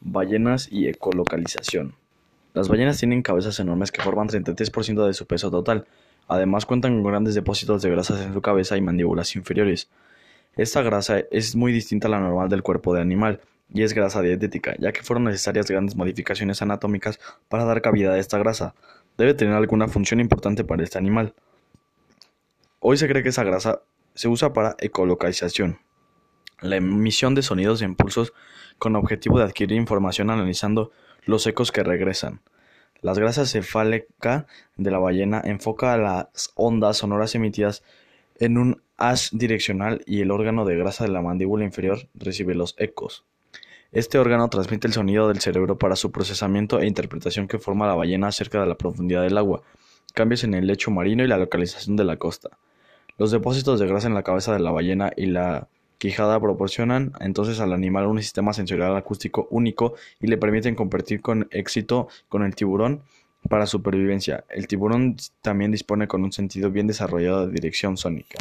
Ballenas y ecolocalización. Las ballenas tienen cabezas enormes que forman 33% de su peso total. Además cuentan con grandes depósitos de grasas en su cabeza y mandíbulas inferiores. Esta grasa es muy distinta a la normal del cuerpo del animal y es grasa dietética, ya que fueron necesarias grandes modificaciones anatómicas para dar cabida a esta grasa. Debe tener alguna función importante para este animal. Hoy se cree que esa grasa se usa para ecolocalización la emisión de sonidos e impulsos con objetivo de adquirir información analizando los ecos que regresan. Las grasas cefálica de la ballena enfoca a las ondas sonoras emitidas en un haz direccional y el órgano de grasa de la mandíbula inferior recibe los ecos. Este órgano transmite el sonido del cerebro para su procesamiento e interpretación que forma la ballena acerca de la profundidad del agua, cambios en el lecho marino y la localización de la costa. Los depósitos de grasa en la cabeza de la ballena y la quijada proporcionan entonces al animal un sistema sensorial acústico único y le permiten competir con éxito con el tiburón para supervivencia. El tiburón también dispone con un sentido bien desarrollado de dirección sónica.